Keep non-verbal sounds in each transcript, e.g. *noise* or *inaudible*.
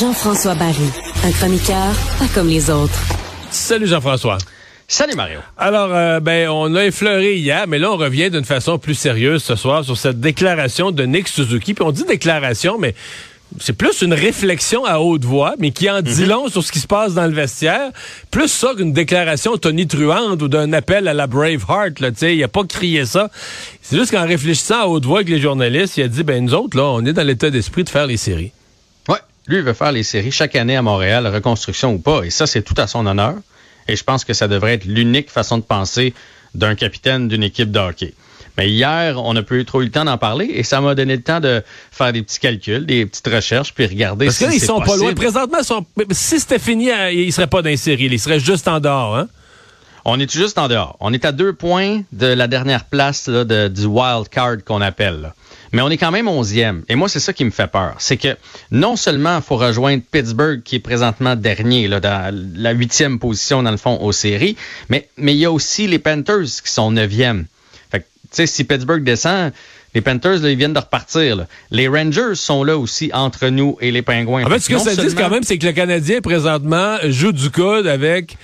Jean-François Barry, un chroniqueur pas comme les autres. Salut Jean-François. Salut Mario. Alors, euh, ben, on a effleuré hier, mais là, on revient d'une façon plus sérieuse ce soir sur cette déclaration de Nick Suzuki. Puis on dit déclaration, mais c'est plus une réflexion à haute voix, mais qui en dit mhm. long sur ce qui se passe dans le vestiaire. Plus ça qu'une déclaration tonitruante ou d'un appel à la Braveheart. Là, il a pas crié ça. C'est juste qu'en réfléchissant à haute voix avec les journalistes, il a dit, ben nous autres, là, on est dans l'état d'esprit de faire les séries. Ouais, lui, il veut faire les séries chaque année à Montréal, reconstruction ou pas. Et ça, c'est tout à son honneur. Et je pense que ça devrait être l'unique façon de penser d'un capitaine d'une équipe de hockey. Mais hier, on n'a pas eu trop eu le temps d'en parler et ça m'a donné le temps de faire des petits calculs, des petites recherches, puis regarder Parce si que là, ils sont pas loin. Présentement, si c'était fini, euh, ils seraient pas dans les séries. Ils seraient juste en dehors, hein? On est juste en dehors. On est à deux points de la dernière place là, du wild card qu'on appelle. Mais on est quand même onzième. Et moi, c'est ça qui me fait peur. C'est que non seulement il faut rejoindre Pittsburgh, qui est présentement dernier, là, dans la huitième position, dans le fond, aux séries, mais, mais il y a aussi les Panthers qui sont neuvième. Sais, si Pittsburgh descend, les Panthers, là, ils viennent de repartir. Les Rangers sont là aussi entre nous et les Pingouins. En fait, ce que ça dit quand même, c'est que le Canadien, présentement, joue du coude avec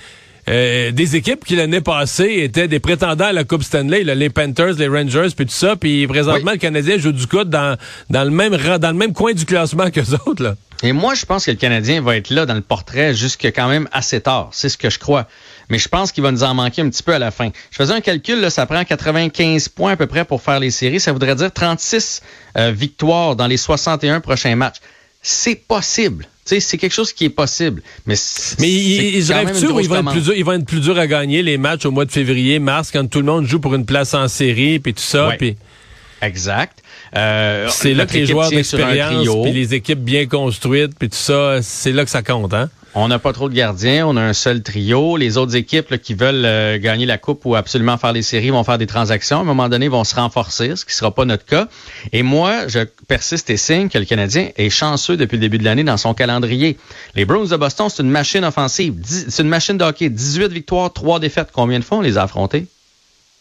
euh, des équipes qui l'année passée étaient des prétendants à la Coupe Stanley, les Panthers, les Rangers, puis tout ça, puis présentement le Canadien joue du coup dans, dans le même dans le même coin du classement *laughs* que les autres. Là. Et moi, je pense que le Canadien va être là dans le portrait jusque quand même assez tard. C'est ce que je crois. Mais je pense qu'il va nous en manquer un petit peu à la fin. Je faisais un calcul, là, ça prend 95 points à peu près pour faire les séries. Ça voudrait dire 36 euh, victoires dans les 61 prochains matchs. C'est possible c'est quelque chose qui est possible. Mais, mais ils rêvent sûr ils vont, être plus dur, ils vont être plus durs à gagner les matchs au mois de février, mars, quand tout le monde joue pour une place en série, puis tout ça. Puis... Exact. Euh, c'est là que les joueurs d'expérience, puis les équipes bien construites, puis tout ça, c'est là que ça compte, hein? On n'a pas trop de gardiens, on a un seul trio. Les autres équipes qui veulent euh, gagner la coupe ou absolument faire les séries vont faire des transactions. À un moment donné, vont se renforcer, ce qui ne sera pas notre cas. Et moi, je persiste et signe que le Canadien est chanceux depuis le début de l'année dans son calendrier. Les Bruins de Boston, c'est une machine offensive. C'est une machine de hockey. 18 victoires, 3 défaites. Combien de fois on les a affrontés?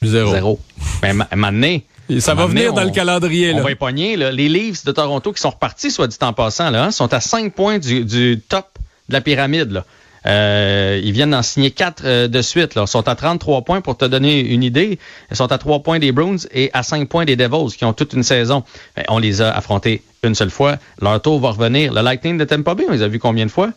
Zéro. Zéro. Ben, maintenant, ça va venir dans le calendrier. On va y Les Leafs de Toronto qui sont repartis, soit dit en passant, là, hein, sont à 5 points du, du top de la pyramide. Là. Euh, ils viennent d'en signer quatre euh, de suite. Là. Ils sont à 33 points pour te donner une idée. Ils sont à 3 points des Bruins et à 5 points des Devils qui ont toute une saison. Ben, on les a affrontés une seule fois. Leur tour va revenir. Le Lightning de Tampa Bay, on les a vus combien de fois?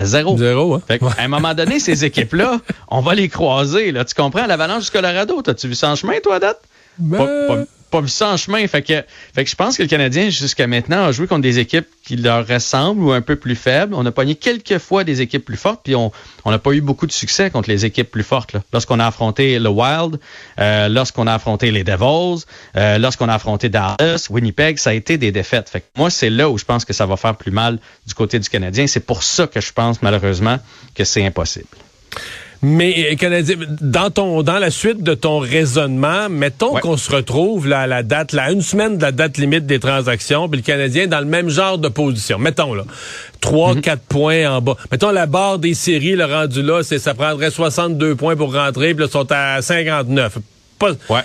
Zéro. Zéro, hein? À un moment donné, *laughs* ces équipes-là, on va les croiser. Là. Tu comprends? L'Avalanche du Colorado, t'as-tu vu ça en chemin, toi, date? Ben pas vu ça en chemin. Fait que, fait que je pense que le Canadien, jusqu'à maintenant, a joué contre des équipes qui leur ressemblent ou un peu plus faibles. On a pogné quelques fois des équipes plus fortes, puis on n'a pas eu beaucoup de succès contre les équipes plus fortes. Lorsqu'on a affronté le Wild, euh, lorsqu'on a affronté les Devils, euh, lorsqu'on a affronté Dallas, Winnipeg, ça a été des défaites. Fait que moi, c'est là où je pense que ça va faire plus mal du côté du Canadien. C'est pour ça que je pense, malheureusement, que c'est impossible. Mais Canadien, dans ton dans la suite de ton raisonnement, mettons qu'on se retrouve là, à la date, là, une semaine de la date limite des transactions, puis le Canadien dans le même genre de position. Mettons là, 3 mhm. quatre points en bas. Mettons la barre des séries, le rendu là, c'est ça prendrait 62 points pour rentrer, puis là, ils sont à 59. Pas, ouais.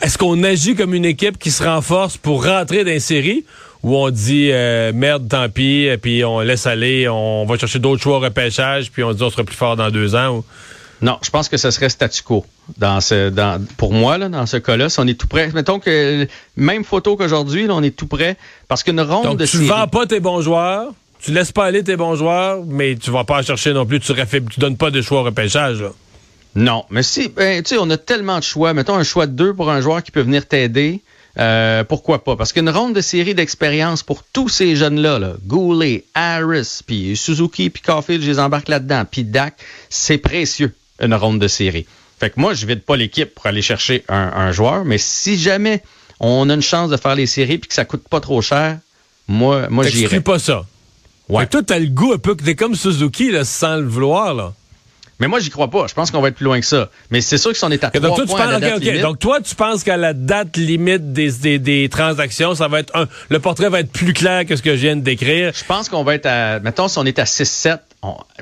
Est-ce qu'on agit comme une équipe qui se renforce pour rentrer dans les séries ou on dit euh, merde, tant pis, puis on laisse aller, on va chercher d'autres choix au repêchage, puis on dit on sera plus fort dans deux ans? Non, je pense que ce serait statu quo. Dans ce, dans, pour moi, là, dans ce cas-là, si on est tout prêt. Mettons que même photo qu'aujourd'hui, on est tout prêt. Parce qu'une ronde Donc, de tu ne vends pas tes bons joueurs, tu laisses pas aller tes bons joueurs, mais tu vas pas chercher non plus, tu, tu donnes pas de choix au repêchage. Non, mais si, ben, tu sais, on a tellement de choix. Mettons un choix de deux pour un joueur qui peut venir t'aider. Euh, pourquoi pas? Parce qu'une ronde de série d'expérience pour tous ces jeunes-là, là, Goulet, Harris, puis Suzuki, puis Caulfield, je les embarque là-dedans, puis Dak, c'est précieux. une ronde de série. Fait que moi, je vide pas l'équipe pour aller chercher un, joueur, mais si jamais on a une chance de faire les séries puis que ça coûte pas trop cher, moi, moi j'irai. pas ça. Ouais. Toi, t'as le goût un peu que t'es comme Suzuki, là, sans le vouloir, là. Mais moi, j'y crois pas. Je pense qu'on va être plus loin que ça. Mais c'est sûr que si on est à donc, points à la date limite... Donc, toi, tu penses qu'à la date limite des, des, des, transactions, ça va être un... Le portrait va être plus clair que ce que je viens de décrire. Je pense qu'on va être à... Mettons, si on est à 6-7,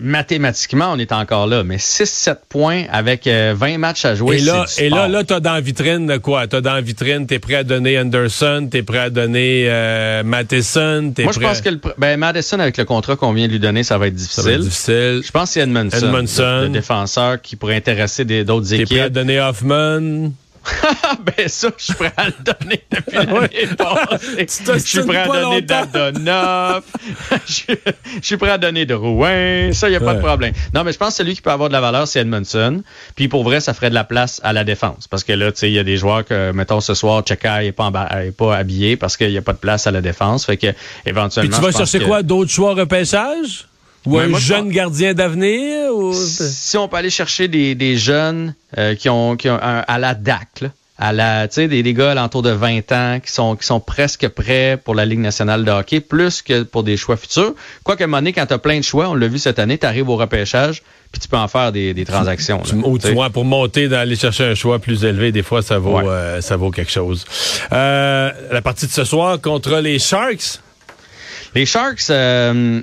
mathématiquement, on est encore là, mais 6-7 points avec 20 euh, matchs à jouer. Et là, et là, là, t'as dans la vitrine quoi? T'as dans la vitrine, t'es prêt à donner Anderson, t'es prêt à donner euh, Matheson, Moi, je pense que le, ben, Madison, avec le contrat qu'on vient de lui donner, ça va être difficile. Ça va être difficile. Je pense que c'est Edmondson, Le, défenseur qui pourrait intéresser d'autres équipes. T'es prêt à donner Hoffman? Ben ça, je suis prêt à le donner depuis l'année passée. Je suis prêt à donner d'Adonoff. *laughs* je, suis prêt à donner de Rouen. Ça, il n'y a pas de problème. Non, mais je pense que celui qui peut avoir de la valeur, c'est Edmondson. Puis pour vrai, ça ferait de la place à la défense. Parce que là, tu sais, il y a des joueurs que, mettons, ce soir, Cheka n'est pas, pas habillé parce qu'il n'y a pas de place à la défense. Fait que, éventuellement. Puis tu vas chercher quoi? D'autres choix repêchage? Ou un jeune gardien d'avenir? Si on peut aller chercher des, des jeunes euh, qui ont, qui ont à la DAC, à la, tu sais, des, des, gars alentour de 20 ans qui sont, qui sont presque prêts pour la Ligue nationale de hockey, plus que pour des choix futurs. Quoique, à un moment donné, quand tu as plein de choix, on l'a vu cette année, tu arrives au repêchage, puis tu peux en faire des, des transactions. ou tu vois, pour monter, d'aller chercher un choix plus élevé, des fois, ça vaut, euh, ça vaut quelque chose. Euh, la partie de ce soir contre les Sharks. Les Sharks, euh,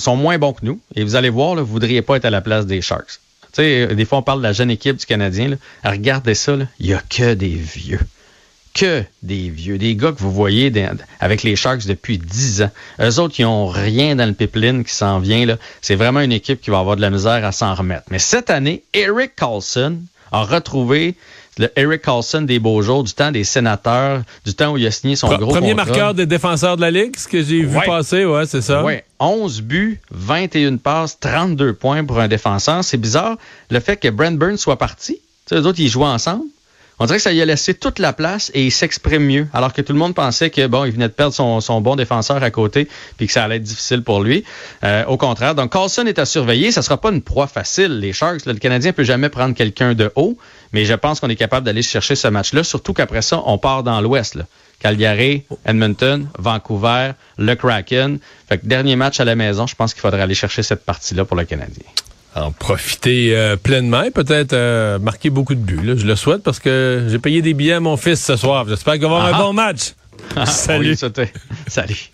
sont moins bons que nous. Et vous allez voir, vous voudriez pas être à la place des Sharks. Tu sais, des fois, on parle de la jeune équipe du Canadien. Regardez ça, il y a que des vieux. Que des vieux. Des gars que vous voyez avec les Sharks depuis 10 ans. Eux autres, qui ont rien dans le pipeline qui s'en vient. C'est vraiment une équipe qui va avoir de la misère à s'en remettre. Mais cette année, Eric Carlson a retrouvé le Eric Carlson des beaux jours, du temps des sénateurs, du temps où il a signé son gros Premier contrat. marqueur des défenseurs de la Ligue, ce que j'ai vu passer, ouais, c'est ça. Oui, 11 buts, 21 passes, 32 points pour un défenseur. C'est bizarre le fait que Brent Burns soit parti. Tu sais, les autres, ils jouaient ensemble. On dirait que ça lui a laissé toute la place et il s'exprime mieux. Alors que tout le monde pensait que bon, il venait de perdre son, bon défenseur à côté puis que ça allait être difficile pour lui. Euh, au contraire. Donc Carlson est à surveiller. Ça sera pas une proie facile. Les Sharks, le Canadien peut jamais prendre quelqu'un de haut, mais je pense qu'on est capable d'aller chercher ce match-là. Surtout qu'après ça, on part dans l'Ouest. Calgary, Edmonton, Vancouver, le Kraken. Fait que dernier match à la maison, je pense qu'il faudrait aller chercher cette partie-là pour le Canadien en profiter euh, pleinement et peut-être euh, marquer beaucoup de buts. Je le souhaite parce que j'ai payé des billets à mon fils ce soir. J'espère qu'il va avoir un ah. bon match. *laughs* Salut. Salut.